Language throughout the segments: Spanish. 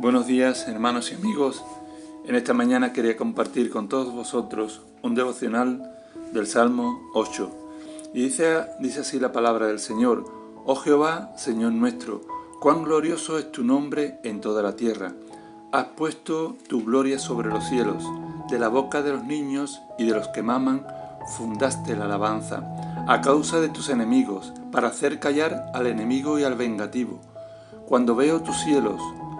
Buenos días hermanos y amigos. En esta mañana quería compartir con todos vosotros un devocional del Salmo 8. Y dice, dice así la palabra del Señor. Oh Jehová, Señor nuestro, cuán glorioso es tu nombre en toda la tierra. Has puesto tu gloria sobre los cielos. De la boca de los niños y de los que maman fundaste la alabanza, a causa de tus enemigos, para hacer callar al enemigo y al vengativo. Cuando veo tus cielos,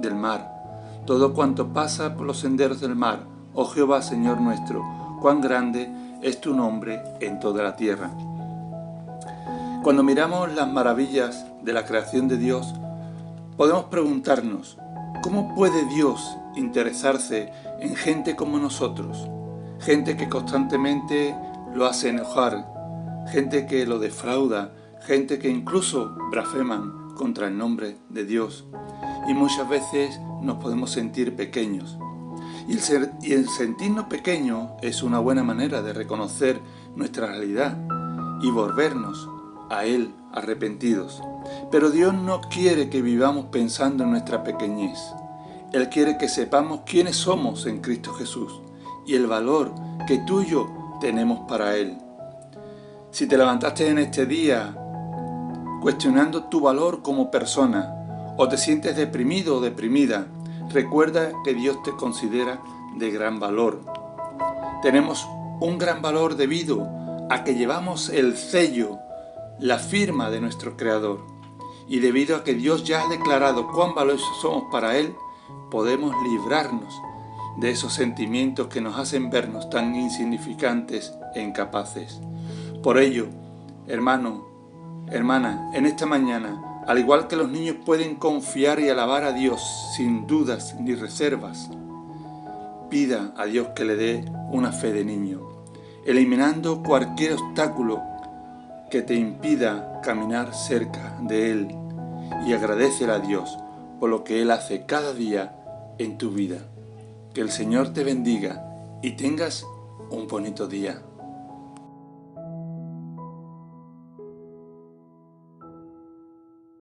del mar, todo cuanto pasa por los senderos del mar, oh Jehová Señor nuestro, cuán grande es tu nombre en toda la tierra. Cuando miramos las maravillas de la creación de Dios, podemos preguntarnos, ¿cómo puede Dios interesarse en gente como nosotros? Gente que constantemente lo hace enojar, gente que lo defrauda, gente que incluso blasfeman contra el nombre de Dios y muchas veces nos podemos sentir pequeños. Y el, ser, y el sentirnos pequeños es una buena manera de reconocer nuestra realidad y volvernos a Él arrepentidos. Pero Dios no quiere que vivamos pensando en nuestra pequeñez. Él quiere que sepamos quiénes somos en Cristo Jesús y el valor que tú y yo tenemos para Él. Si te levantaste en este día cuestionando tu valor como persona, o te sientes deprimido o deprimida, recuerda que Dios te considera de gran valor. Tenemos un gran valor debido a que llevamos el sello, la firma de nuestro Creador. Y debido a que Dios ya ha declarado cuán valiosos somos para Él, podemos librarnos de esos sentimientos que nos hacen vernos tan insignificantes e incapaces. Por ello, hermano, hermana, en esta mañana al igual que los niños pueden confiar y alabar a Dios sin dudas ni reservas, pida a Dios que le dé una fe de niño, eliminando cualquier obstáculo que te impida caminar cerca de Él y agradecer a Dios por lo que Él hace cada día en tu vida. Que el Señor te bendiga y tengas un bonito día.